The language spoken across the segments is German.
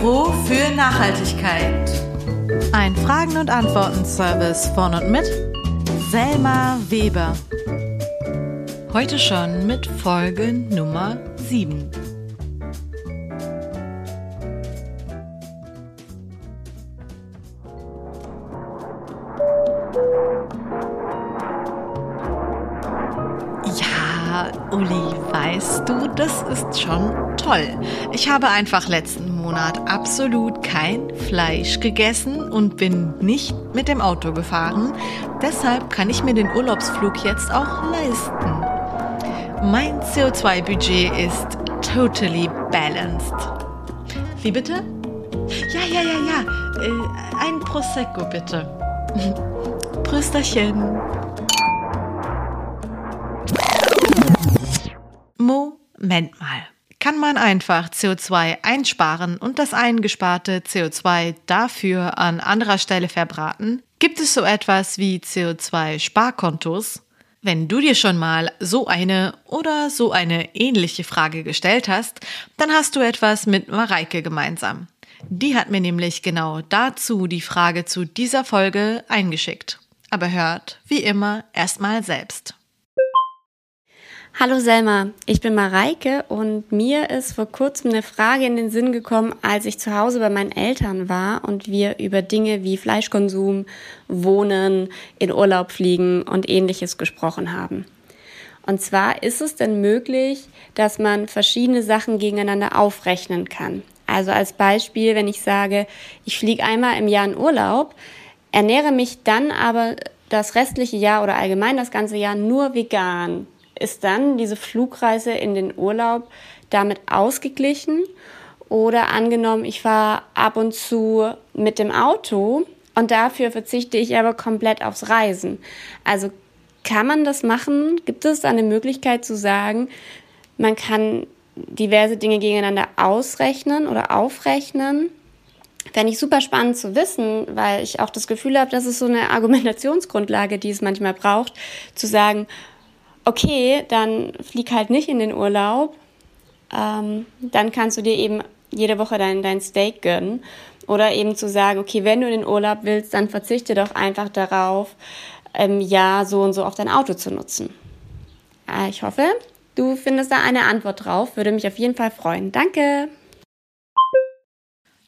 Büro für Nachhaltigkeit. Ein Fragen- und Antworten-Service von und mit Selma Weber. Heute schon mit Folge Nummer 7. Ja, Uli, weißt du, das ist schon toll. Ich habe einfach letzten Monat absolut kein Fleisch gegessen und bin nicht mit dem Auto gefahren. Deshalb kann ich mir den Urlaubsflug jetzt auch leisten. Mein CO2-Budget ist totally balanced. Wie bitte? Ja, ja, ja, ja. Äh, ein Prosecco bitte. Prösterchen. Moment mal. Kann man einfach CO2 einsparen und das eingesparte CO2 dafür an anderer Stelle verbraten? Gibt es so etwas wie CO2-Sparkontos? Wenn du dir schon mal so eine oder so eine ähnliche Frage gestellt hast, dann hast du etwas mit Mareike gemeinsam. Die hat mir nämlich genau dazu die Frage zu dieser Folge eingeschickt. Aber hört, wie immer, erstmal selbst. Hallo Selma, ich bin Mareike und mir ist vor kurzem eine Frage in den Sinn gekommen, als ich zu Hause bei meinen Eltern war und wir über Dinge wie Fleischkonsum, Wohnen, in Urlaub fliegen und ähnliches gesprochen haben. Und zwar ist es denn möglich, dass man verschiedene Sachen gegeneinander aufrechnen kann. Also als Beispiel, wenn ich sage, ich fliege einmal im Jahr in Urlaub, ernähre mich dann aber das restliche Jahr oder allgemein das ganze Jahr nur vegan ist dann diese Flugreise in den Urlaub damit ausgeglichen? Oder angenommen, ich fahre ab und zu mit dem Auto und dafür verzichte ich aber komplett aufs Reisen. Also kann man das machen? Gibt es eine Möglichkeit zu sagen, man kann diverse Dinge gegeneinander ausrechnen oder aufrechnen? Fände ich super spannend zu wissen, weil ich auch das Gefühl habe, dass es so eine Argumentationsgrundlage, die es manchmal braucht, zu sagen, okay, dann flieg halt nicht in den Urlaub. Ähm, dann kannst du dir eben jede Woche dein, dein Steak gönnen. Oder eben zu sagen, okay, wenn du in den Urlaub willst, dann verzichte doch einfach darauf, im Jahr so und so auf dein Auto zu nutzen. Äh, ich hoffe, du findest da eine Antwort drauf. Würde mich auf jeden Fall freuen. Danke!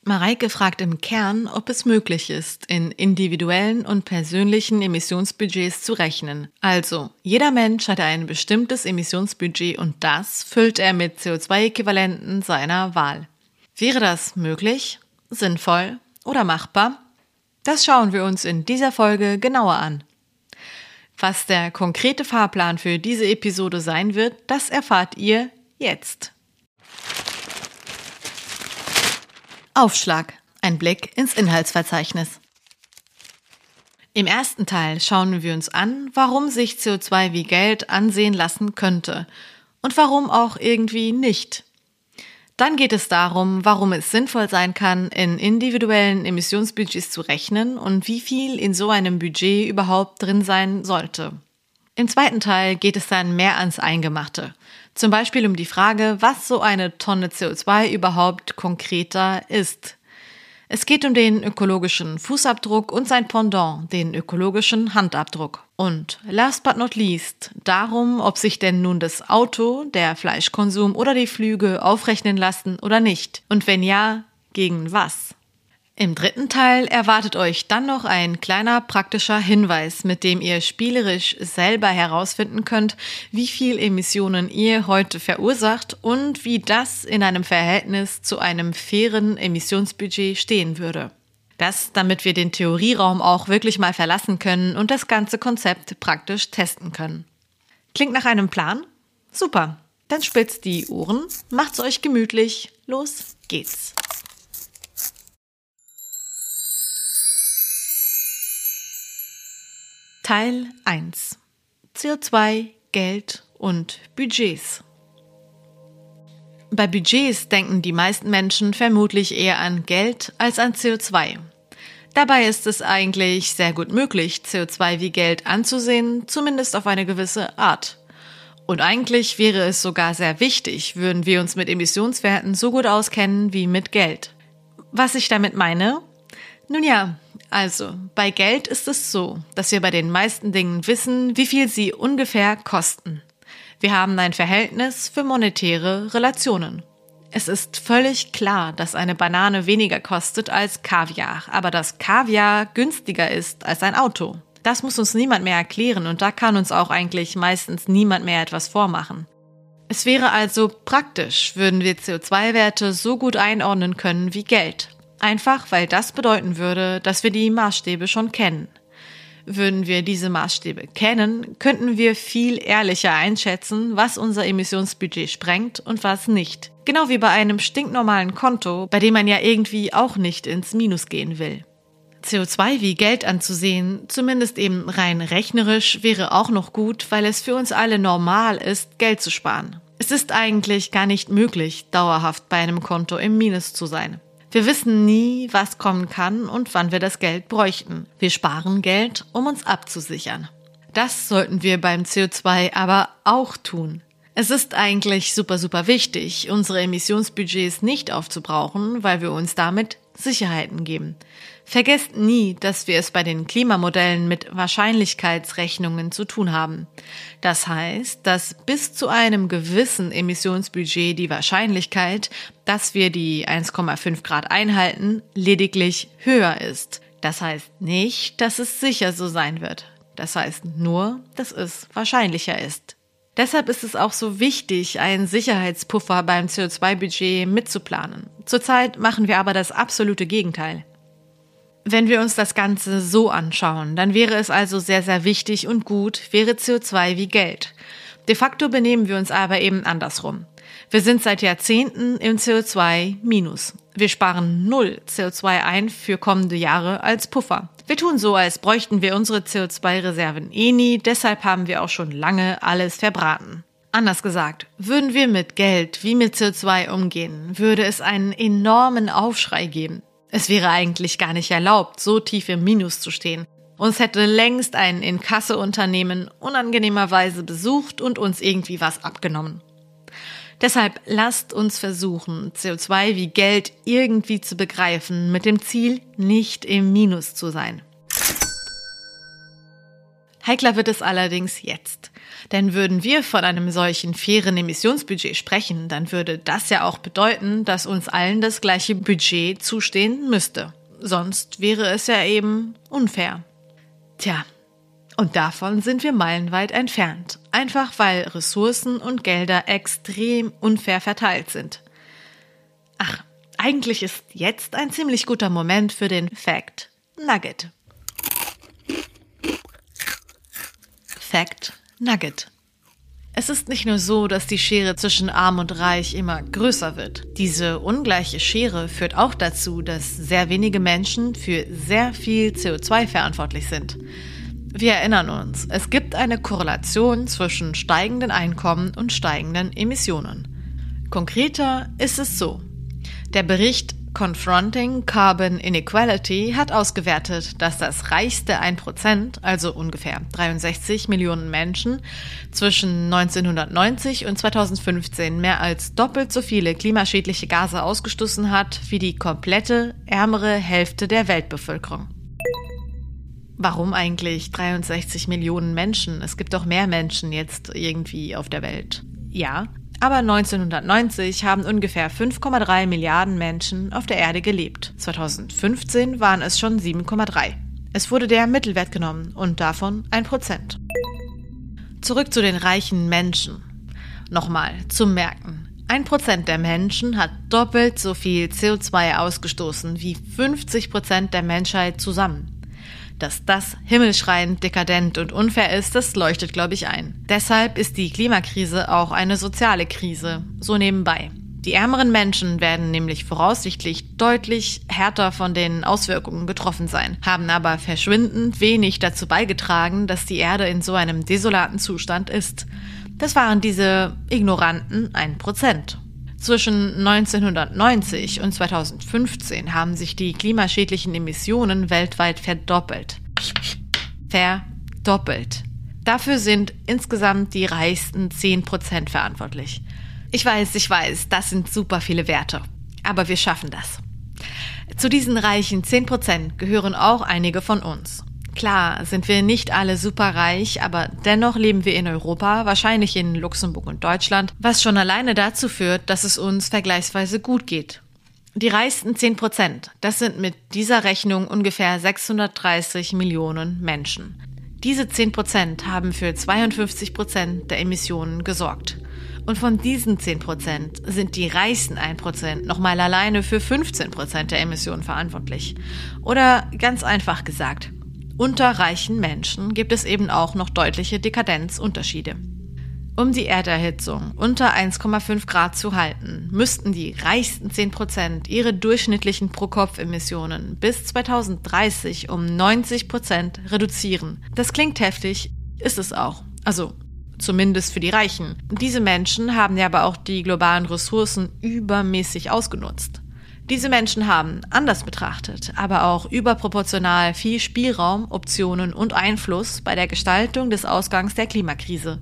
Mareike fragt im Kern, ob es möglich ist, in individuellen und persönlichen Emissionsbudgets zu rechnen. Also, jeder Mensch hat ein bestimmtes Emissionsbudget und das füllt er mit CO2-Äquivalenten seiner Wahl. Wäre das möglich, sinnvoll oder machbar? Das schauen wir uns in dieser Folge genauer an. Was der konkrete Fahrplan für diese Episode sein wird, das erfahrt ihr jetzt. Aufschlag. Ein Blick ins Inhaltsverzeichnis. Im ersten Teil schauen wir uns an, warum sich CO2 wie Geld ansehen lassen könnte und warum auch irgendwie nicht. Dann geht es darum, warum es sinnvoll sein kann, in individuellen Emissionsbudgets zu rechnen und wie viel in so einem Budget überhaupt drin sein sollte. Im zweiten Teil geht es dann mehr ans Eingemachte. Zum Beispiel um die Frage, was so eine Tonne CO2 überhaupt konkreter ist. Es geht um den ökologischen Fußabdruck und sein Pendant, den ökologischen Handabdruck. Und last but not least darum, ob sich denn nun das Auto, der Fleischkonsum oder die Flüge aufrechnen lassen oder nicht. Und wenn ja, gegen was? Im dritten Teil erwartet euch dann noch ein kleiner praktischer Hinweis, mit dem ihr spielerisch selber herausfinden könnt, wie viel Emissionen ihr heute verursacht und wie das in einem Verhältnis zu einem fairen Emissionsbudget stehen würde. Das, damit wir den Theorieraum auch wirklich mal verlassen können und das ganze Konzept praktisch testen können. Klingt nach einem Plan? Super. Dann spitzt die Ohren, macht's euch gemütlich. Los geht's. Teil 1 CO2, Geld und Budgets. Bei Budgets denken die meisten Menschen vermutlich eher an Geld als an CO2. Dabei ist es eigentlich sehr gut möglich, CO2 wie Geld anzusehen, zumindest auf eine gewisse Art. Und eigentlich wäre es sogar sehr wichtig, würden wir uns mit Emissionswerten so gut auskennen wie mit Geld. Was ich damit meine? Nun ja, also bei Geld ist es so, dass wir bei den meisten Dingen wissen, wie viel sie ungefähr kosten. Wir haben ein Verhältnis für monetäre Relationen. Es ist völlig klar, dass eine Banane weniger kostet als Kaviar, aber dass Kaviar günstiger ist als ein Auto. Das muss uns niemand mehr erklären und da kann uns auch eigentlich meistens niemand mehr etwas vormachen. Es wäre also praktisch, würden wir CO2-Werte so gut einordnen können wie Geld. Einfach weil das bedeuten würde, dass wir die Maßstäbe schon kennen. Würden wir diese Maßstäbe kennen, könnten wir viel ehrlicher einschätzen, was unser Emissionsbudget sprengt und was nicht. Genau wie bei einem stinknormalen Konto, bei dem man ja irgendwie auch nicht ins Minus gehen will. CO2 wie Geld anzusehen, zumindest eben rein rechnerisch, wäre auch noch gut, weil es für uns alle normal ist, Geld zu sparen. Es ist eigentlich gar nicht möglich, dauerhaft bei einem Konto im Minus zu sein. Wir wissen nie, was kommen kann und wann wir das Geld bräuchten. Wir sparen Geld, um uns abzusichern. Das sollten wir beim CO2 aber auch tun. Es ist eigentlich super, super wichtig, unsere Emissionsbudgets nicht aufzubrauchen, weil wir uns damit Sicherheiten geben. Vergesst nie, dass wir es bei den Klimamodellen mit Wahrscheinlichkeitsrechnungen zu tun haben. Das heißt, dass bis zu einem gewissen Emissionsbudget die Wahrscheinlichkeit, dass wir die 1,5 Grad einhalten, lediglich höher ist. Das heißt nicht, dass es sicher so sein wird. Das heißt nur, dass es wahrscheinlicher ist. Deshalb ist es auch so wichtig, einen Sicherheitspuffer beim CO2-Budget mitzuplanen. Zurzeit machen wir aber das absolute Gegenteil. Wenn wir uns das Ganze so anschauen, dann wäre es also sehr, sehr wichtig und gut, wäre CO2 wie Geld. De facto benehmen wir uns aber eben andersrum. Wir sind seit Jahrzehnten im CO2 minus. Wir sparen null CO2 ein für kommende Jahre als Puffer. Wir tun so, als bräuchten wir unsere CO2-Reserven eh nie, deshalb haben wir auch schon lange alles verbraten. Anders gesagt, würden wir mit Geld wie mit CO2 umgehen, würde es einen enormen Aufschrei geben. Es wäre eigentlich gar nicht erlaubt, so tief im Minus zu stehen. Uns hätte längst ein Inkasseunternehmen unangenehmerweise besucht und uns irgendwie was abgenommen. Deshalb lasst uns versuchen, CO2 wie Geld irgendwie zu begreifen, mit dem Ziel, nicht im Minus zu sein. Heikler wird es allerdings jetzt. Denn würden wir von einem solchen fairen Emissionsbudget sprechen, dann würde das ja auch bedeuten, dass uns allen das gleiche Budget zustehen müsste. Sonst wäre es ja eben unfair. Tja, und davon sind wir meilenweit entfernt, einfach weil Ressourcen und Gelder extrem unfair verteilt sind. Ach, eigentlich ist jetzt ein ziemlich guter Moment für den Fact Nugget. Fact Nugget. Es ist nicht nur so, dass die Schere zwischen Arm und Reich immer größer wird. Diese ungleiche Schere führt auch dazu, dass sehr wenige Menschen für sehr viel CO2 verantwortlich sind. Wir erinnern uns, es gibt eine Korrelation zwischen steigenden Einkommen und steigenden Emissionen. Konkreter ist es so. Der Bericht Confronting Carbon Inequality hat ausgewertet, dass das reichste 1%, also ungefähr 63 Millionen Menschen, zwischen 1990 und 2015 mehr als doppelt so viele klimaschädliche Gase ausgestoßen hat wie die komplette ärmere Hälfte der Weltbevölkerung. Warum eigentlich 63 Millionen Menschen? Es gibt doch mehr Menschen jetzt irgendwie auf der Welt. Ja, aber 1990 haben ungefähr 5,3 Milliarden Menschen auf der Erde gelebt. 2015 waren es schon 7,3. Es wurde der Mittelwert genommen und davon ein Prozent. Zurück zu den reichen Menschen. Nochmal zum Merken. Ein Prozent der Menschen hat doppelt so viel CO2 ausgestoßen wie 50 Prozent der Menschheit zusammen. Dass das himmelschreiend dekadent und unfair ist, das leuchtet, glaube ich, ein. Deshalb ist die Klimakrise auch eine soziale Krise, so nebenbei. Die ärmeren Menschen werden nämlich voraussichtlich deutlich härter von den Auswirkungen getroffen sein, haben aber verschwindend wenig dazu beigetragen, dass die Erde in so einem desolaten Zustand ist. Das waren diese ignoranten 1%. Zwischen 1990 und 2015 haben sich die klimaschädlichen Emissionen weltweit verdoppelt. Verdoppelt. Dafür sind insgesamt die reichsten 10 Prozent verantwortlich. Ich weiß, ich weiß, das sind super viele Werte. Aber wir schaffen das. Zu diesen reichen 10% gehören auch einige von uns. Klar sind wir nicht alle superreich, aber dennoch leben wir in Europa, wahrscheinlich in Luxemburg und Deutschland, was schon alleine dazu führt, dass es uns vergleichsweise gut geht. Die reichsten 10 Prozent, das sind mit dieser Rechnung ungefähr 630 Millionen Menschen. Diese 10 Prozent haben für 52 Prozent der Emissionen gesorgt. Und von diesen 10 Prozent sind die reichsten 1 Prozent nochmal alleine für 15 Prozent der Emissionen verantwortlich. Oder ganz einfach gesagt, unter reichen Menschen gibt es eben auch noch deutliche Dekadenzunterschiede. Um die Erderhitzung unter 1,5 Grad zu halten, müssten die reichsten 10 Prozent ihre durchschnittlichen Pro-Kopf-Emissionen bis 2030 um 90 Prozent reduzieren. Das klingt heftig, ist es auch. Also zumindest für die Reichen. Diese Menschen haben ja aber auch die globalen Ressourcen übermäßig ausgenutzt. Diese Menschen haben, anders betrachtet, aber auch überproportional viel Spielraum, Optionen und Einfluss bei der Gestaltung des Ausgangs der Klimakrise.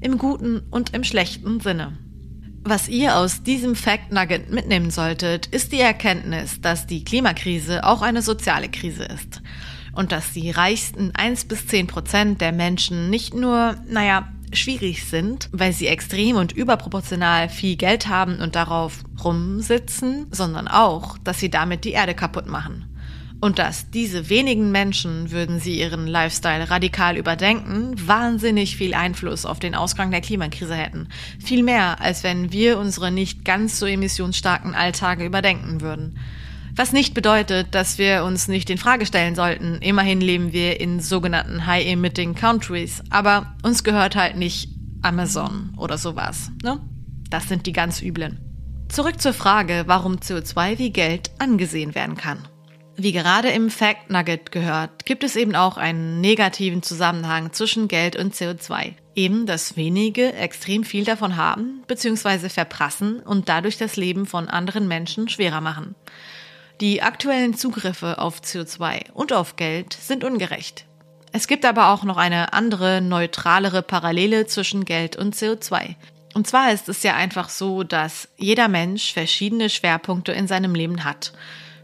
Im guten und im schlechten Sinne. Was ihr aus diesem Fact Nugget mitnehmen solltet, ist die Erkenntnis, dass die Klimakrise auch eine soziale Krise ist. Und dass die reichsten 1 bis 10 Prozent der Menschen nicht nur, naja, schwierig sind, weil sie extrem und überproportional viel Geld haben und darauf rumsitzen, sondern auch, dass sie damit die Erde kaputt machen. Und dass diese wenigen Menschen, würden sie ihren Lifestyle radikal überdenken, wahnsinnig viel Einfluss auf den Ausgang der Klimakrise hätten. Viel mehr, als wenn wir unsere nicht ganz so emissionsstarken Alltage überdenken würden. Was nicht bedeutet, dass wir uns nicht in Frage stellen sollten. Immerhin leben wir in sogenannten High-Emitting Countries, aber uns gehört halt nicht Amazon oder sowas. Ne? Das sind die ganz üblen. Zurück zur Frage, warum CO2 wie Geld angesehen werden kann. Wie gerade im Fact Nugget gehört, gibt es eben auch einen negativen Zusammenhang zwischen Geld und CO2. Eben, dass wenige extrem viel davon haben bzw. verprassen und dadurch das Leben von anderen Menschen schwerer machen. Die aktuellen Zugriffe auf CO2 und auf Geld sind ungerecht. Es gibt aber auch noch eine andere, neutralere Parallele zwischen Geld und CO2. Und zwar ist es ja einfach so, dass jeder Mensch verschiedene Schwerpunkte in seinem Leben hat.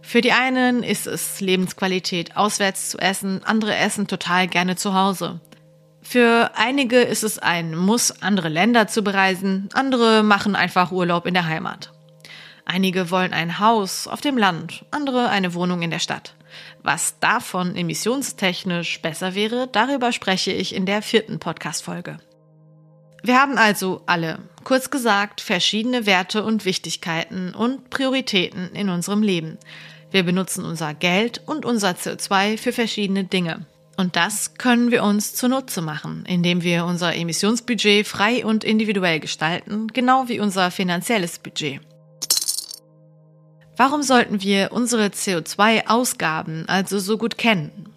Für die einen ist es Lebensqualität, auswärts zu essen, andere essen total gerne zu Hause. Für einige ist es ein Muss, andere Länder zu bereisen, andere machen einfach Urlaub in der Heimat. Einige wollen ein Haus auf dem Land, andere eine Wohnung in der Stadt. Was davon emissionstechnisch besser wäre, darüber spreche ich in der vierten Podcast-Folge. Wir haben also alle, kurz gesagt, verschiedene Werte und Wichtigkeiten und Prioritäten in unserem Leben. Wir benutzen unser Geld und unser CO2 für verschiedene Dinge. Und das können wir uns zunutze machen, indem wir unser Emissionsbudget frei und individuell gestalten, genau wie unser finanzielles Budget. Warum sollten wir unsere CO2-Ausgaben also so gut kennen?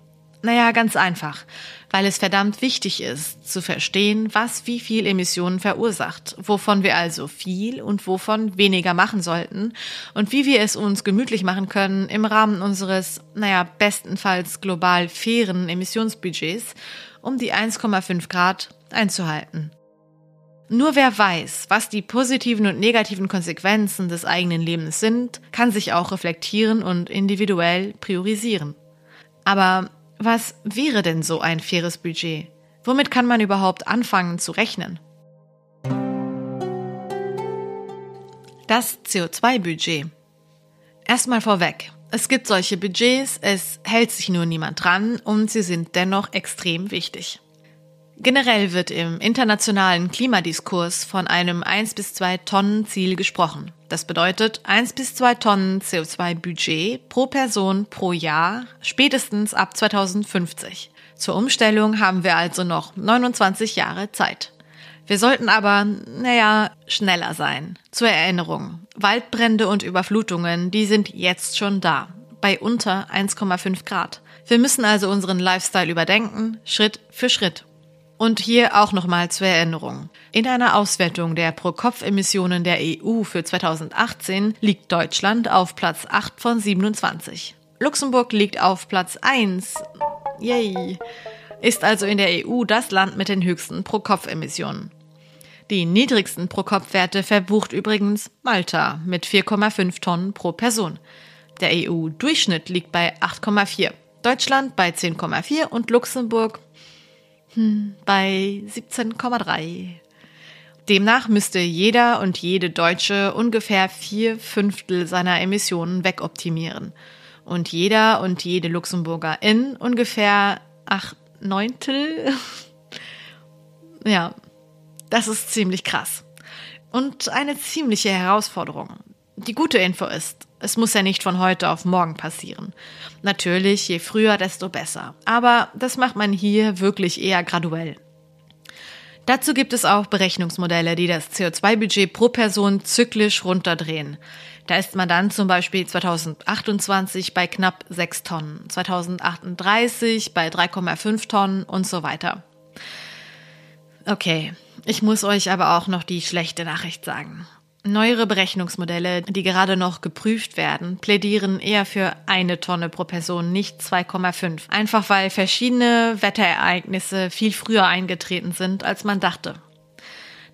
Naja, ganz einfach, weil es verdammt wichtig ist, zu verstehen, was wie viel Emissionen verursacht, wovon wir also viel und wovon weniger machen sollten und wie wir es uns gemütlich machen können im Rahmen unseres, naja, bestenfalls global fairen Emissionsbudgets, um die 1,5 Grad einzuhalten. Nur wer weiß, was die positiven und negativen Konsequenzen des eigenen Lebens sind, kann sich auch reflektieren und individuell priorisieren. Aber was wäre denn so ein faires Budget? Womit kann man überhaupt anfangen zu rechnen? Das CO2-Budget. Erstmal vorweg. Es gibt solche Budgets, es hält sich nur niemand dran und sie sind dennoch extrem wichtig. Generell wird im internationalen Klimadiskurs von einem 1 bis 2 Tonnen Ziel gesprochen. Das bedeutet 1 bis 2 Tonnen CO2-Budget pro Person pro Jahr, spätestens ab 2050. Zur Umstellung haben wir also noch 29 Jahre Zeit. Wir sollten aber, naja, schneller sein. Zur Erinnerung, Waldbrände und Überflutungen, die sind jetzt schon da, bei unter 1,5 Grad. Wir müssen also unseren Lifestyle überdenken, Schritt für Schritt. Und hier auch nochmal zur Erinnerung. In einer Auswertung der Pro-Kopf-Emissionen der EU für 2018 liegt Deutschland auf Platz 8 von 27. Luxemburg liegt auf Platz 1. Yay! Ist also in der EU das Land mit den höchsten Pro-Kopf-Emissionen. Die niedrigsten Pro-Kopf-Werte verbucht übrigens Malta mit 4,5 Tonnen pro Person. Der EU-Durchschnitt liegt bei 8,4. Deutschland bei 10,4 und Luxemburg hm, bei 17,3. Demnach müsste jeder und jede Deutsche ungefähr vier Fünftel seiner Emissionen wegoptimieren und jeder und jede Luxemburgerin ungefähr acht Neuntel. ja, das ist ziemlich krass. Und eine ziemliche Herausforderung. Die gute Info ist, es muss ja nicht von heute auf morgen passieren. Natürlich, je früher, desto besser. Aber das macht man hier wirklich eher graduell. Dazu gibt es auch Berechnungsmodelle, die das CO2-Budget pro Person zyklisch runterdrehen. Da ist man dann zum Beispiel 2028 bei knapp 6 Tonnen, 2038 bei 3,5 Tonnen und so weiter. Okay, ich muss euch aber auch noch die schlechte Nachricht sagen. Neuere Berechnungsmodelle, die gerade noch geprüft werden, plädieren eher für eine Tonne pro Person, nicht 2,5. Einfach weil verschiedene Wetterereignisse viel früher eingetreten sind, als man dachte.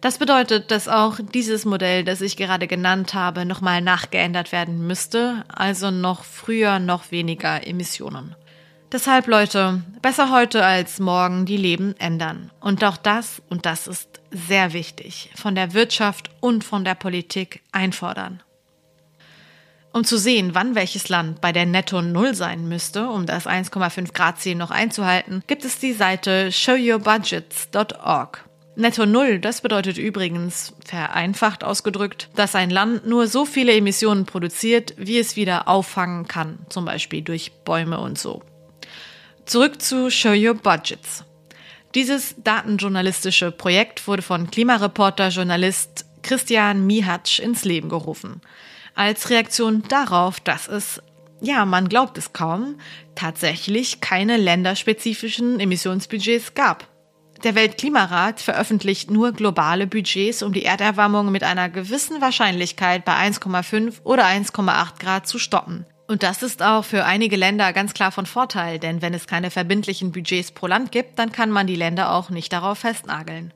Das bedeutet, dass auch dieses Modell, das ich gerade genannt habe, nochmal nachgeändert werden müsste, also noch früher noch weniger Emissionen. Deshalb, Leute, besser heute als morgen die Leben ändern. Und auch das, und das ist sehr wichtig, von der Wirtschaft und von der Politik einfordern. Um zu sehen, wann welches Land bei der Netto Null sein müsste, um das 1,5 Grad Ziel noch einzuhalten, gibt es die Seite showyourbudgets.org. Netto Null, das bedeutet übrigens, vereinfacht ausgedrückt, dass ein Land nur so viele Emissionen produziert, wie es wieder auffangen kann, zum Beispiel durch Bäume und so. Zurück zu Show Your Budgets. Dieses datenjournalistische Projekt wurde von Klimareporter-Journalist Christian Mihatsch ins Leben gerufen. Als Reaktion darauf, dass es, ja, man glaubt es kaum, tatsächlich keine länderspezifischen Emissionsbudgets gab. Der Weltklimarat veröffentlicht nur globale Budgets, um die Erderwärmung mit einer gewissen Wahrscheinlichkeit bei 1,5 oder 1,8 Grad zu stoppen. Und das ist auch für einige Länder ganz klar von Vorteil, denn wenn es keine verbindlichen Budgets pro Land gibt, dann kann man die Länder auch nicht darauf festnageln.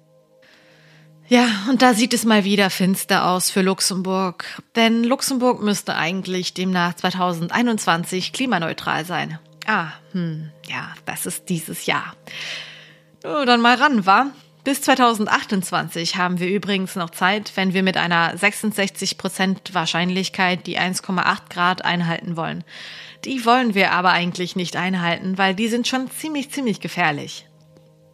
Ja, und da sieht es mal wieder finster aus für Luxemburg. Denn Luxemburg müsste eigentlich demnach 2021 klimaneutral sein. Ah, hm, ja, das ist dieses Jahr. Oh, dann mal ran, wa? Bis 2028 haben wir übrigens noch Zeit, wenn wir mit einer 66 Prozent Wahrscheinlichkeit die 1,8 Grad einhalten wollen. Die wollen wir aber eigentlich nicht einhalten, weil die sind schon ziemlich, ziemlich gefährlich.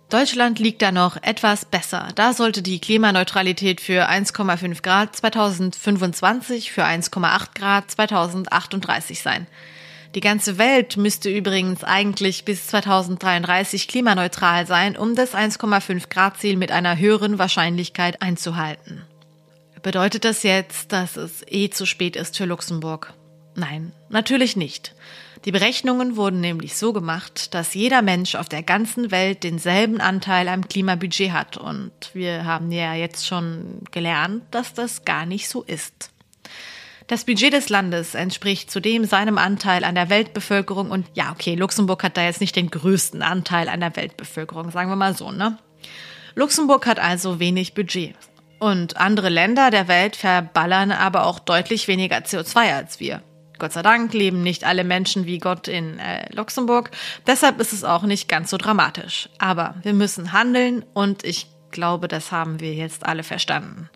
Deutschland liegt da noch etwas besser. Da sollte die Klimaneutralität für 1,5 Grad 2025 für 1,8 Grad 2038 sein. Die ganze Welt müsste übrigens eigentlich bis 2033 klimaneutral sein, um das 1,5 Grad Ziel mit einer höheren Wahrscheinlichkeit einzuhalten. Bedeutet das jetzt, dass es eh zu spät ist für Luxemburg? Nein, natürlich nicht. Die Berechnungen wurden nämlich so gemacht, dass jeder Mensch auf der ganzen Welt denselben Anteil am Klimabudget hat. Und wir haben ja jetzt schon gelernt, dass das gar nicht so ist. Das Budget des Landes entspricht zudem seinem Anteil an der Weltbevölkerung und ja, okay, Luxemburg hat da jetzt nicht den größten Anteil an der Weltbevölkerung, sagen wir mal so, ne? Luxemburg hat also wenig Budget. Und andere Länder der Welt verballern aber auch deutlich weniger CO2 als wir. Gott sei Dank leben nicht alle Menschen wie Gott in äh, Luxemburg, deshalb ist es auch nicht ganz so dramatisch. Aber wir müssen handeln und ich glaube, das haben wir jetzt alle verstanden.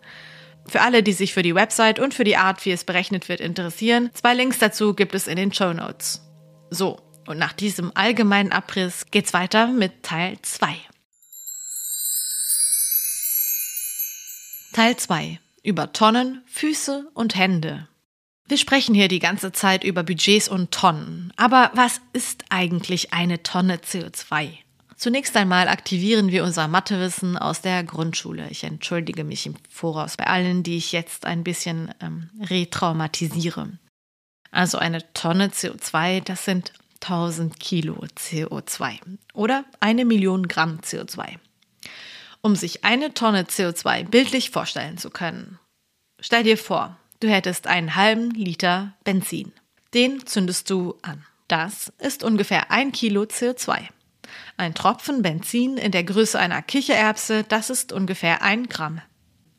Für alle, die sich für die Website und für die Art, wie es berechnet wird, interessieren, zwei Links dazu gibt es in den Show Notes. So, und nach diesem allgemeinen Abriss geht's weiter mit Teil 2. Teil 2 über Tonnen, Füße und Hände. Wir sprechen hier die ganze Zeit über Budgets und Tonnen. Aber was ist eigentlich eine Tonne CO2? Zunächst einmal aktivieren wir unser Mathewissen aus der Grundschule. Ich entschuldige mich im Voraus bei allen, die ich jetzt ein bisschen ähm, retraumatisiere. Also eine Tonne CO2, das sind 1000 Kilo CO2 oder eine Million Gramm CO2. Um sich eine Tonne CO2 bildlich vorstellen zu können, stell dir vor, du hättest einen halben Liter Benzin. Den zündest du an. Das ist ungefähr ein Kilo CO2. Ein Tropfen Benzin in der Größe einer Kichererbse, das ist ungefähr ein Gramm.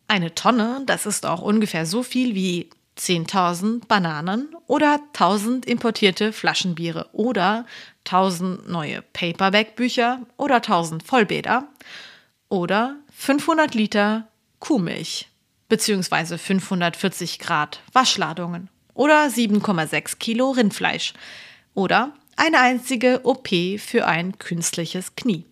Eine Tonne, das ist auch ungefähr so viel wie 10.000 Bananen oder 1.000 importierte Flaschenbiere oder 1.000 neue Paperback-Bücher oder 1.000 Vollbäder oder 500 Liter Kuhmilch beziehungsweise 540 Grad Waschladungen oder 7,6 Kilo Rindfleisch oder eine einzige OP für ein künstliches Knie.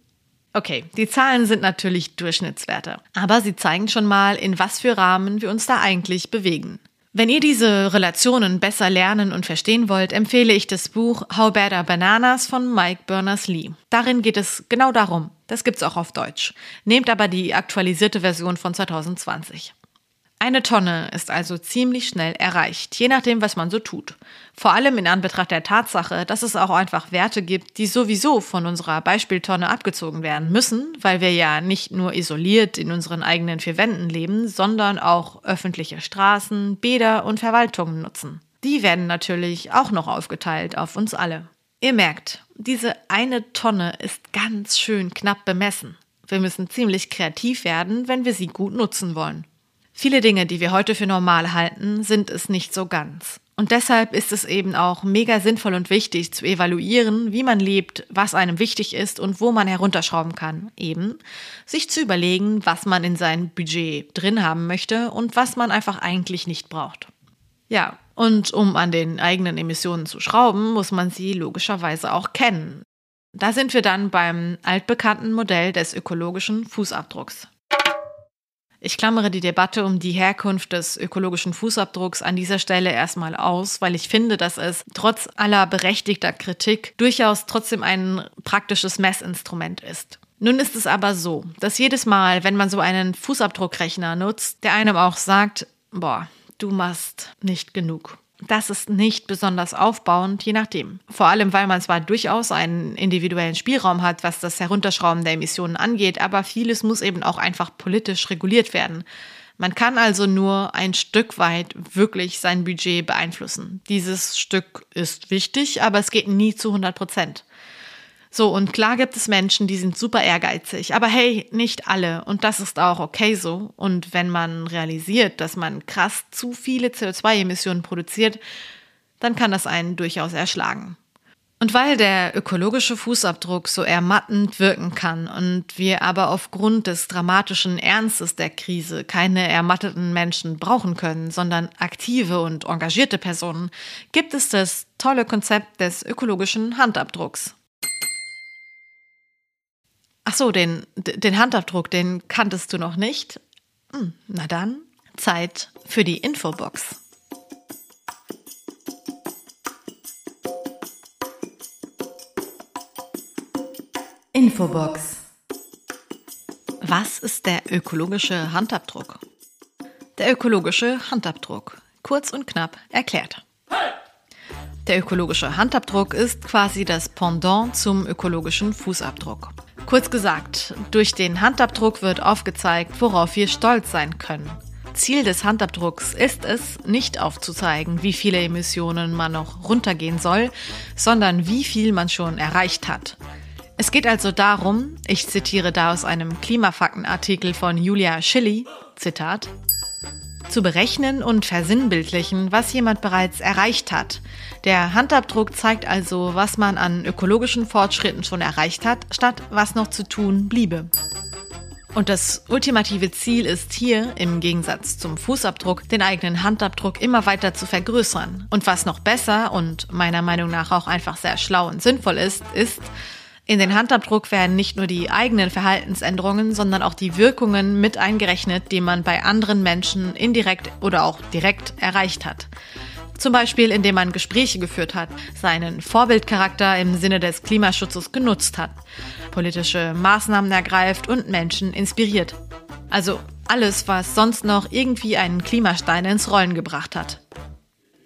Okay, die Zahlen sind natürlich Durchschnittswerte, aber sie zeigen schon mal, in was für Rahmen wir uns da eigentlich bewegen. Wenn ihr diese Relationen besser lernen und verstehen wollt, empfehle ich das Buch How Bad Are Bananas von Mike Berners-Lee. Darin geht es genau darum. Das gibt's auch auf Deutsch. Nehmt aber die aktualisierte Version von 2020. Eine Tonne ist also ziemlich schnell erreicht, je nachdem, was man so tut. Vor allem in Anbetracht der Tatsache, dass es auch einfach Werte gibt, die sowieso von unserer Beispieltonne abgezogen werden müssen, weil wir ja nicht nur isoliert in unseren eigenen vier Wänden leben, sondern auch öffentliche Straßen, Bäder und Verwaltungen nutzen. Die werden natürlich auch noch aufgeteilt auf uns alle. Ihr merkt, diese eine Tonne ist ganz schön knapp bemessen. Wir müssen ziemlich kreativ werden, wenn wir sie gut nutzen wollen. Viele Dinge, die wir heute für normal halten, sind es nicht so ganz. Und deshalb ist es eben auch mega sinnvoll und wichtig zu evaluieren, wie man lebt, was einem wichtig ist und wo man herunterschrauben kann. Eben sich zu überlegen, was man in sein Budget drin haben möchte und was man einfach eigentlich nicht braucht. Ja, und um an den eigenen Emissionen zu schrauben, muss man sie logischerweise auch kennen. Da sind wir dann beim altbekannten Modell des ökologischen Fußabdrucks. Ich klammere die Debatte um die Herkunft des ökologischen Fußabdrucks an dieser Stelle erstmal aus, weil ich finde, dass es trotz aller berechtigter Kritik durchaus trotzdem ein praktisches Messinstrument ist. Nun ist es aber so, dass jedes Mal, wenn man so einen Fußabdruckrechner nutzt, der einem auch sagt, boah, du machst nicht genug. Das ist nicht besonders aufbauend, je nachdem. Vor allem, weil man zwar durchaus einen individuellen Spielraum hat, was das Herunterschrauben der Emissionen angeht, aber vieles muss eben auch einfach politisch reguliert werden. Man kann also nur ein Stück weit wirklich sein Budget beeinflussen. Dieses Stück ist wichtig, aber es geht nie zu 100 Prozent. So, und klar gibt es Menschen, die sind super ehrgeizig, aber hey, nicht alle. Und das ist auch okay so. Und wenn man realisiert, dass man krass zu viele CO2-Emissionen produziert, dann kann das einen durchaus erschlagen. Und weil der ökologische Fußabdruck so ermattend wirken kann und wir aber aufgrund des dramatischen Ernstes der Krise keine ermatteten Menschen brauchen können, sondern aktive und engagierte Personen, gibt es das tolle Konzept des ökologischen Handabdrucks. Ach so, den, den Handabdruck, den kanntest du noch nicht? Hm, na dann, Zeit für die Infobox. Infobox. Was ist der ökologische Handabdruck? Der ökologische Handabdruck, kurz und knapp erklärt. Der ökologische Handabdruck ist quasi das Pendant zum ökologischen Fußabdruck. Kurz gesagt, durch den Handabdruck wird aufgezeigt, worauf wir stolz sein können. Ziel des Handabdrucks ist es, nicht aufzuzeigen, wie viele Emissionen man noch runtergehen soll, sondern wie viel man schon erreicht hat. Es geht also darum, ich zitiere da aus einem Klimafaktenartikel von Julia Schilly, Zitat, zu berechnen und versinnbildlichen, was jemand bereits erreicht hat. Der Handabdruck zeigt also, was man an ökologischen Fortschritten schon erreicht hat, statt was noch zu tun bliebe. Und das ultimative Ziel ist hier, im Gegensatz zum Fußabdruck, den eigenen Handabdruck immer weiter zu vergrößern. Und was noch besser und meiner Meinung nach auch einfach sehr schlau und sinnvoll ist, ist, in den Handabdruck werden nicht nur die eigenen Verhaltensänderungen, sondern auch die Wirkungen mit eingerechnet, die man bei anderen Menschen indirekt oder auch direkt erreicht hat. Zum Beispiel, indem man Gespräche geführt hat, seinen Vorbildcharakter im Sinne des Klimaschutzes genutzt hat, politische Maßnahmen ergreift und Menschen inspiriert. Also alles, was sonst noch irgendwie einen Klimastein ins Rollen gebracht hat.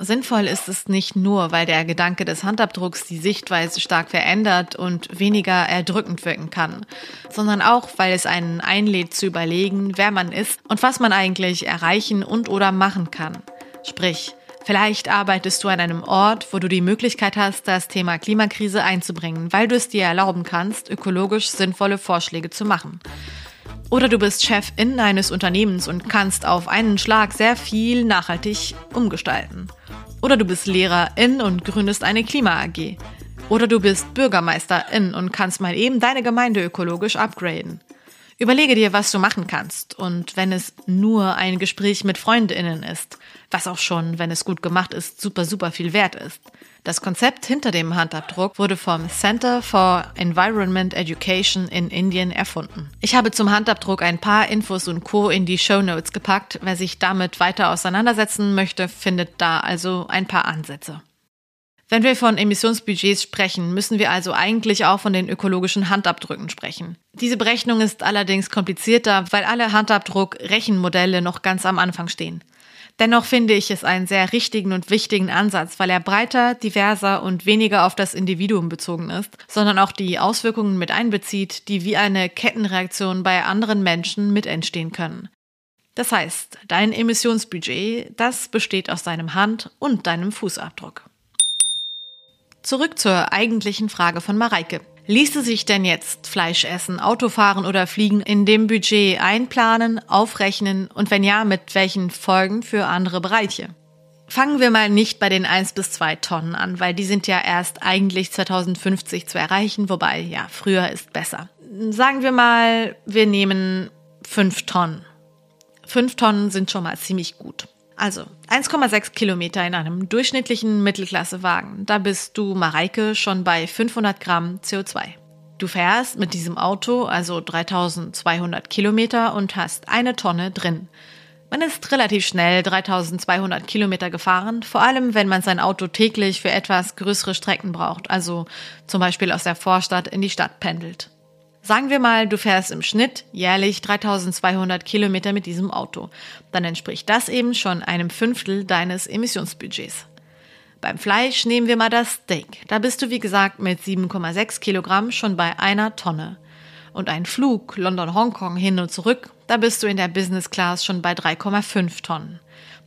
Sinnvoll ist es nicht nur, weil der Gedanke des Handabdrucks die Sichtweise stark verändert und weniger erdrückend wirken kann, sondern auch, weil es einen einlädt zu überlegen, wer man ist und was man eigentlich erreichen und oder machen kann. Sprich, vielleicht arbeitest du an einem Ort, wo du die Möglichkeit hast, das Thema Klimakrise einzubringen, weil du es dir erlauben kannst, ökologisch sinnvolle Vorschläge zu machen. Oder du bist Chefin eines Unternehmens und kannst auf einen Schlag sehr viel nachhaltig umgestalten. Oder du bist Lehrerin und gründest eine Klima-AG. Oder du bist Bürgermeisterin und kannst mal eben deine Gemeinde ökologisch upgraden. Überlege dir, was du machen kannst. Und wenn es nur ein Gespräch mit Freundinnen ist, was auch schon, wenn es gut gemacht ist, super, super viel wert ist. Das Konzept hinter dem Handabdruck wurde vom Center for Environment Education in Indien erfunden. Ich habe zum Handabdruck ein paar Infos und Co. in die Show Notes gepackt. Wer sich damit weiter auseinandersetzen möchte, findet da also ein paar Ansätze. Wenn wir von Emissionsbudgets sprechen, müssen wir also eigentlich auch von den ökologischen Handabdrücken sprechen. Diese Berechnung ist allerdings komplizierter, weil alle Handabdruck-Rechenmodelle noch ganz am Anfang stehen. Dennoch finde ich es einen sehr richtigen und wichtigen Ansatz, weil er breiter, diverser und weniger auf das Individuum bezogen ist, sondern auch die Auswirkungen mit einbezieht, die wie eine Kettenreaktion bei anderen Menschen mit entstehen können. Das heißt, dein Emissionsbudget, das besteht aus deinem Hand- und deinem Fußabdruck. Zurück zur eigentlichen Frage von Mareike. Ließe sich denn jetzt Fleisch essen, Autofahren oder Fliegen in dem Budget einplanen, aufrechnen und wenn ja, mit welchen Folgen für andere Bereiche? Fangen wir mal nicht bei den 1 bis 2 Tonnen an, weil die sind ja erst eigentlich 2050 zu erreichen, wobei ja, früher ist besser. Sagen wir mal, wir nehmen 5 Tonnen. 5 Tonnen sind schon mal ziemlich gut. Also 1,6 Kilometer in einem durchschnittlichen Mittelklassewagen. Da bist du, Mareike, schon bei 500 Gramm CO2. Du fährst mit diesem Auto also 3200 Kilometer und hast eine Tonne drin. Man ist relativ schnell 3200 Kilometer gefahren, vor allem wenn man sein Auto täglich für etwas größere Strecken braucht, also zum Beispiel aus der Vorstadt in die Stadt pendelt. Sagen wir mal, du fährst im Schnitt jährlich 3200 Kilometer mit diesem Auto. Dann entspricht das eben schon einem Fünftel deines Emissionsbudgets. Beim Fleisch nehmen wir mal das Steak. Da bist du, wie gesagt, mit 7,6 Kilogramm schon bei einer Tonne. Und ein Flug London-Hongkong hin und zurück, da bist du in der Business Class schon bei 3,5 Tonnen.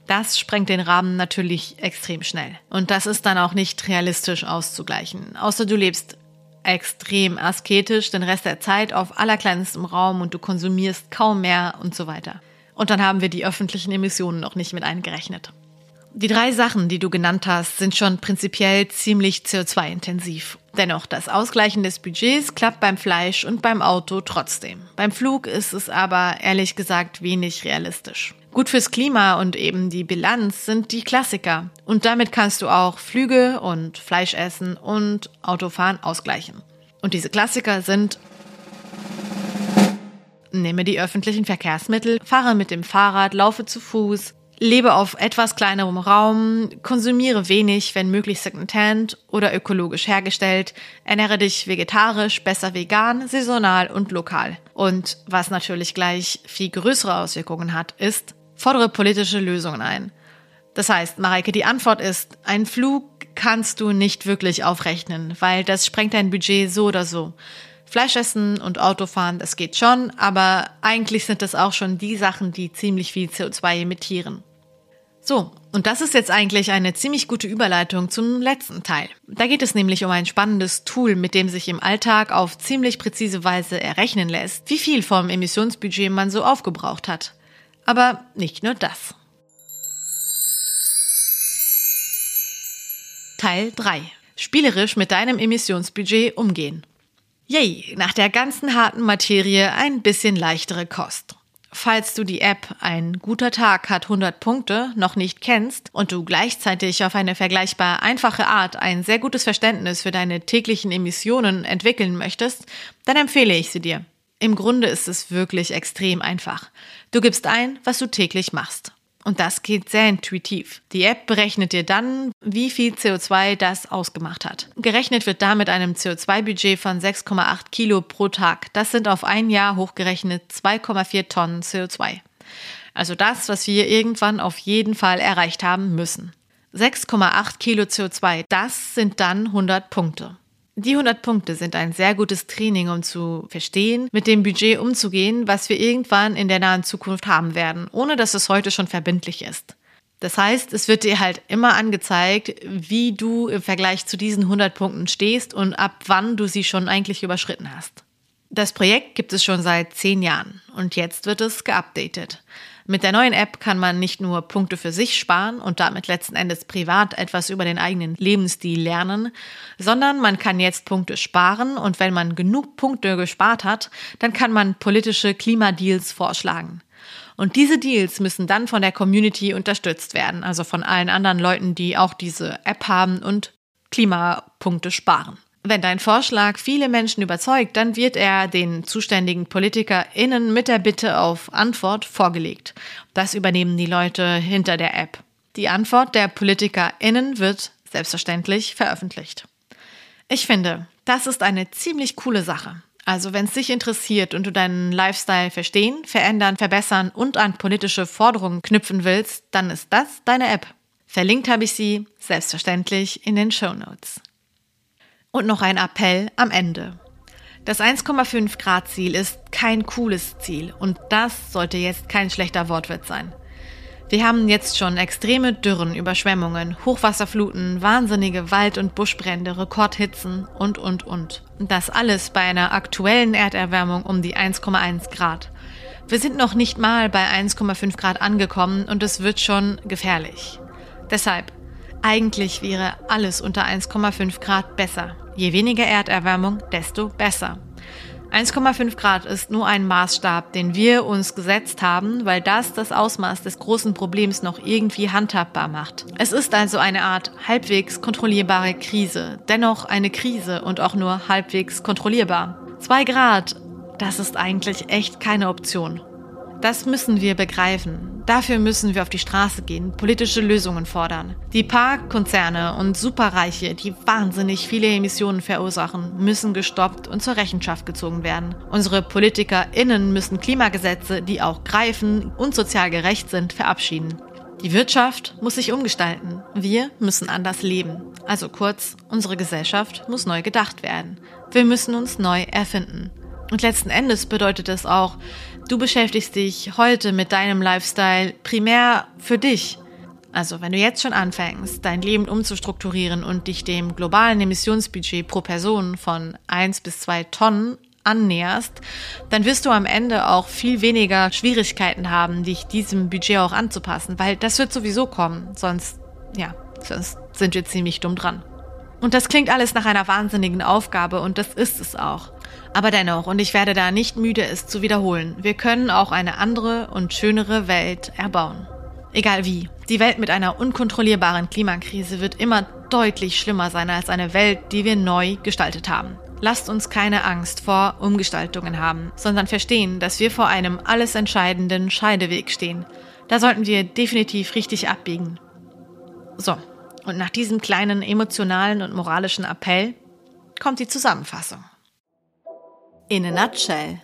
Das sprengt den Rahmen natürlich extrem schnell. Und das ist dann auch nicht realistisch auszugleichen. Außer du lebst extrem asketisch den Rest der Zeit auf allerkleinstem Raum und du konsumierst kaum mehr und so weiter. Und dann haben wir die öffentlichen Emissionen noch nicht mit eingerechnet. Die drei Sachen, die du genannt hast, sind schon prinzipiell ziemlich CO2-intensiv. Dennoch, das Ausgleichen des Budgets klappt beim Fleisch und beim Auto trotzdem. Beim Flug ist es aber ehrlich gesagt wenig realistisch. Gut fürs Klima und eben die Bilanz sind die Klassiker. Und damit kannst du auch Flüge und Fleischessen und Autofahren ausgleichen. Und diese Klassiker sind Nehme die öffentlichen Verkehrsmittel, fahre mit dem Fahrrad, laufe zu Fuß, lebe auf etwas kleinerem Raum, konsumiere wenig, wenn möglich Secondhand oder ökologisch hergestellt, ernähre dich vegetarisch, besser vegan, saisonal und lokal. Und was natürlich gleich viel größere Auswirkungen hat, ist, fordere politische Lösungen ein. Das heißt, Mareike, die Antwort ist, ein Flug kannst du nicht wirklich aufrechnen, weil das sprengt dein Budget so oder so. Fleischessen und Autofahren, das geht schon, aber eigentlich sind das auch schon die Sachen, die ziemlich viel CO2 emittieren. So, und das ist jetzt eigentlich eine ziemlich gute Überleitung zum letzten Teil. Da geht es nämlich um ein spannendes Tool, mit dem sich im Alltag auf ziemlich präzise Weise errechnen lässt, wie viel vom Emissionsbudget man so aufgebraucht hat. Aber nicht nur das. Teil 3. Spielerisch mit deinem Emissionsbudget umgehen. Yay, nach der ganzen harten Materie ein bisschen leichtere Kost. Falls du die App Ein guter Tag hat 100 Punkte noch nicht kennst und du gleichzeitig auf eine vergleichbar einfache Art ein sehr gutes Verständnis für deine täglichen Emissionen entwickeln möchtest, dann empfehle ich sie dir. Im Grunde ist es wirklich extrem einfach. Du gibst ein, was du täglich machst. Und das geht sehr intuitiv. Die App berechnet dir dann, wie viel CO2 das ausgemacht hat. Gerechnet wird damit einem CO2-Budget von 6,8 Kilo pro Tag. Das sind auf ein Jahr hochgerechnet 2,4 Tonnen CO2. Also das, was wir irgendwann auf jeden Fall erreicht haben müssen. 6,8 Kilo CO2, das sind dann 100 Punkte. Die 100 Punkte sind ein sehr gutes Training, um zu verstehen, mit dem Budget umzugehen, was wir irgendwann in der nahen Zukunft haben werden, ohne dass es heute schon verbindlich ist. Das heißt, es wird dir halt immer angezeigt, wie du im Vergleich zu diesen 100 Punkten stehst und ab wann du sie schon eigentlich überschritten hast. Das Projekt gibt es schon seit zehn Jahren und jetzt wird es geupdatet. Mit der neuen App kann man nicht nur Punkte für sich sparen und damit letzten Endes privat etwas über den eigenen Lebensstil lernen, sondern man kann jetzt Punkte sparen und wenn man genug Punkte gespart hat, dann kann man politische Klimadeals vorschlagen. Und diese Deals müssen dann von der Community unterstützt werden, also von allen anderen Leuten, die auch diese App haben und Klimapunkte sparen. Wenn dein Vorschlag viele Menschen überzeugt, dann wird er den zuständigen PolitikerInnen mit der Bitte auf Antwort vorgelegt. Das übernehmen die Leute hinter der App. Die Antwort der PolitikerInnen wird selbstverständlich veröffentlicht. Ich finde, das ist eine ziemlich coole Sache. Also wenn es dich interessiert und du deinen Lifestyle verstehen, verändern, verbessern und an politische Forderungen knüpfen willst, dann ist das deine App. Verlinkt habe ich sie selbstverständlich in den Show Notes. Und noch ein Appell am Ende. Das 1,5 Grad Ziel ist kein cooles Ziel und das sollte jetzt kein schlechter Wortwitz sein. Wir haben jetzt schon extreme Dürren, Überschwemmungen, Hochwasserfluten, wahnsinnige Wald- und Buschbrände, Rekordhitzen und, und, und. Das alles bei einer aktuellen Erderwärmung um die 1,1 Grad. Wir sind noch nicht mal bei 1,5 Grad angekommen und es wird schon gefährlich. Deshalb, eigentlich wäre alles unter 1,5 Grad besser. Je weniger Erderwärmung, desto besser. 1,5 Grad ist nur ein Maßstab, den wir uns gesetzt haben, weil das das Ausmaß des großen Problems noch irgendwie handhabbar macht. Es ist also eine Art halbwegs kontrollierbare Krise, dennoch eine Krise und auch nur halbwegs kontrollierbar. 2 Grad, das ist eigentlich echt keine Option. Das müssen wir begreifen. Dafür müssen wir auf die Straße gehen, politische Lösungen fordern. Die Parkkonzerne und Superreiche, die wahnsinnig viele Emissionen verursachen, müssen gestoppt und zur Rechenschaft gezogen werden. Unsere PolitikerInnen müssen Klimagesetze, die auch greifen und sozial gerecht sind, verabschieden. Die Wirtschaft muss sich umgestalten. Wir müssen anders leben. Also kurz, unsere Gesellschaft muss neu gedacht werden. Wir müssen uns neu erfinden. Und letzten Endes bedeutet es auch, du beschäftigst dich heute mit deinem Lifestyle primär für dich. Also wenn du jetzt schon anfängst, dein Leben umzustrukturieren und dich dem globalen Emissionsbudget pro Person von 1 bis 2 Tonnen annäherst, dann wirst du am Ende auch viel weniger Schwierigkeiten haben, dich diesem Budget auch anzupassen, weil das wird sowieso kommen, sonst, ja, sonst sind wir ziemlich dumm dran. Und das klingt alles nach einer wahnsinnigen Aufgabe und das ist es auch. Aber dennoch, und ich werde da nicht müde, es zu wiederholen, wir können auch eine andere und schönere Welt erbauen. Egal wie, die Welt mit einer unkontrollierbaren Klimakrise wird immer deutlich schlimmer sein als eine Welt, die wir neu gestaltet haben. Lasst uns keine Angst vor Umgestaltungen haben, sondern verstehen, dass wir vor einem alles entscheidenden Scheideweg stehen. Da sollten wir definitiv richtig abbiegen. So, und nach diesem kleinen emotionalen und moralischen Appell kommt die Zusammenfassung. In a nutshell.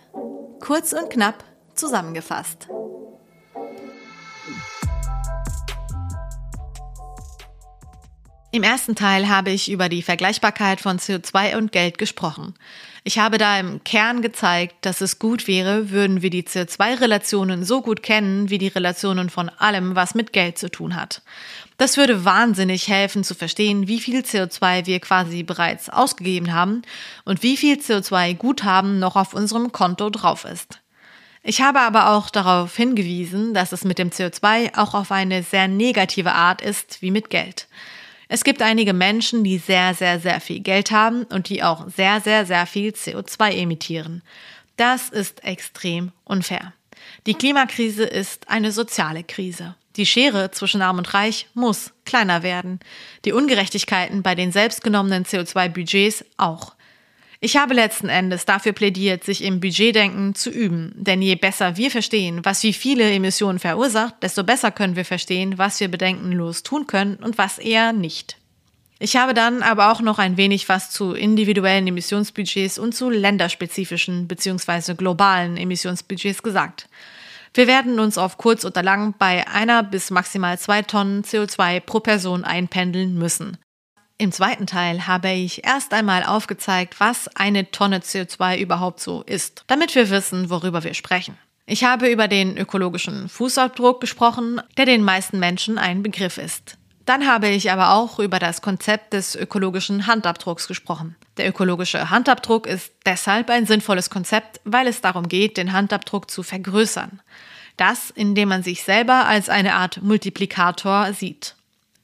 Kurz und knapp zusammengefasst. Im ersten Teil habe ich über die Vergleichbarkeit von CO2 und Geld gesprochen. Ich habe da im Kern gezeigt, dass es gut wäre, würden wir die CO2-Relationen so gut kennen wie die Relationen von allem, was mit Geld zu tun hat. Das würde wahnsinnig helfen zu verstehen, wie viel CO2 wir quasi bereits ausgegeben haben und wie viel CO2-Guthaben noch auf unserem Konto drauf ist. Ich habe aber auch darauf hingewiesen, dass es mit dem CO2 auch auf eine sehr negative Art ist wie mit Geld. Es gibt einige Menschen, die sehr, sehr, sehr viel Geld haben und die auch sehr, sehr, sehr viel CO2 emittieren. Das ist extrem unfair. Die Klimakrise ist eine soziale Krise. Die Schere zwischen Arm und Reich muss kleiner werden. Die Ungerechtigkeiten bei den selbstgenommenen CO2-Budgets auch. Ich habe letzten Endes dafür plädiert, sich im Budgetdenken zu üben. Denn je besser wir verstehen, was wie viele Emissionen verursacht, desto besser können wir verstehen, was wir bedenkenlos tun können und was eher nicht. Ich habe dann aber auch noch ein wenig was zu individuellen Emissionsbudgets und zu länderspezifischen bzw. globalen Emissionsbudgets gesagt. Wir werden uns auf kurz oder lang bei einer bis maximal zwei Tonnen CO2 pro Person einpendeln müssen. Im zweiten Teil habe ich erst einmal aufgezeigt, was eine Tonne CO2 überhaupt so ist, damit wir wissen, worüber wir sprechen. Ich habe über den ökologischen Fußabdruck gesprochen, der den meisten Menschen ein Begriff ist. Dann habe ich aber auch über das Konzept des ökologischen Handabdrucks gesprochen. Der ökologische Handabdruck ist deshalb ein sinnvolles Konzept, weil es darum geht, den Handabdruck zu vergrößern. Das, indem man sich selber als eine Art Multiplikator sieht.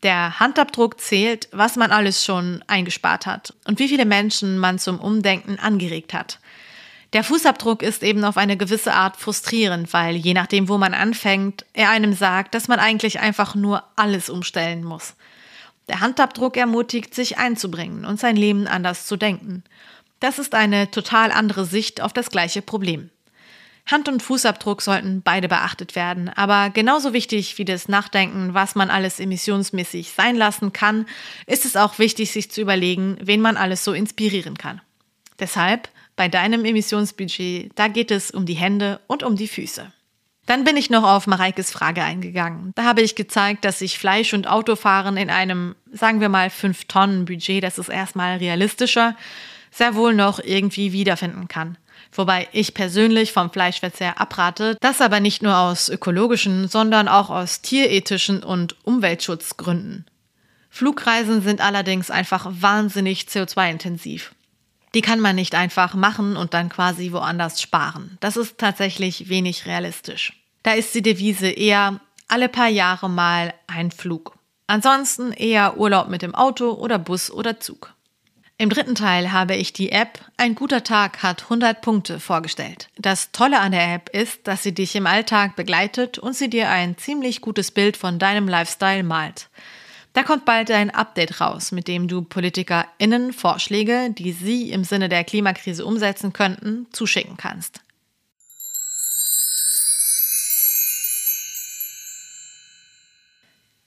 Der Handabdruck zählt, was man alles schon eingespart hat und wie viele Menschen man zum Umdenken angeregt hat. Der Fußabdruck ist eben auf eine gewisse Art frustrierend, weil je nachdem, wo man anfängt, er einem sagt, dass man eigentlich einfach nur alles umstellen muss. Der Handabdruck ermutigt, sich einzubringen und sein Leben anders zu denken. Das ist eine total andere Sicht auf das gleiche Problem. Hand- und Fußabdruck sollten beide beachtet werden, aber genauso wichtig wie das Nachdenken, was man alles emissionsmäßig sein lassen kann, ist es auch wichtig, sich zu überlegen, wen man alles so inspirieren kann. Deshalb bei deinem Emissionsbudget, da geht es um die Hände und um die Füße. Dann bin ich noch auf Mareikes Frage eingegangen. Da habe ich gezeigt, dass sich Fleisch- und Autofahren in einem, sagen wir mal, 5-Tonnen-Budget, das ist erstmal realistischer, sehr wohl noch irgendwie wiederfinden kann. Wobei ich persönlich vom Fleischverzehr abrate, das aber nicht nur aus ökologischen, sondern auch aus tierethischen und Umweltschutzgründen. Flugreisen sind allerdings einfach wahnsinnig CO2-intensiv. Die kann man nicht einfach machen und dann quasi woanders sparen. Das ist tatsächlich wenig realistisch. Da ist die Devise eher alle paar Jahre mal ein Flug. Ansonsten eher Urlaub mit dem Auto oder Bus oder Zug. Im dritten Teil habe ich die App Ein guter Tag hat 100 Punkte vorgestellt. Das Tolle an der App ist, dass sie dich im Alltag begleitet und sie dir ein ziemlich gutes Bild von deinem Lifestyle malt. Da kommt bald ein Update raus, mit dem du PolitikerInnen Vorschläge, die sie im Sinne der Klimakrise umsetzen könnten, zuschicken kannst.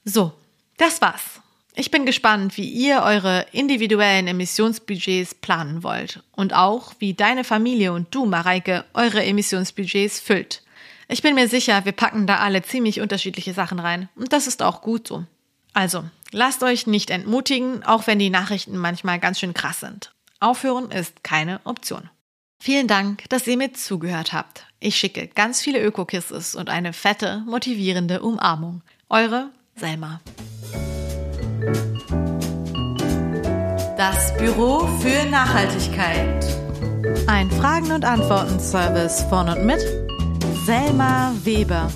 So, das war's. Ich bin gespannt, wie ihr eure individuellen Emissionsbudgets planen wollt und auch, wie deine Familie und du, Mareike, eure Emissionsbudgets füllt. Ich bin mir sicher, wir packen da alle ziemlich unterschiedliche Sachen rein und das ist auch gut so. Also, lasst euch nicht entmutigen, auch wenn die Nachrichten manchmal ganz schön krass sind. Aufhören ist keine Option. Vielen Dank, dass ihr mir zugehört habt. Ich schicke ganz viele Öko-Kisses und eine fette, motivierende Umarmung. Eure Selma. Das Büro für Nachhaltigkeit. Ein Fragen- und Antworten-Service von und mit Selma Weber.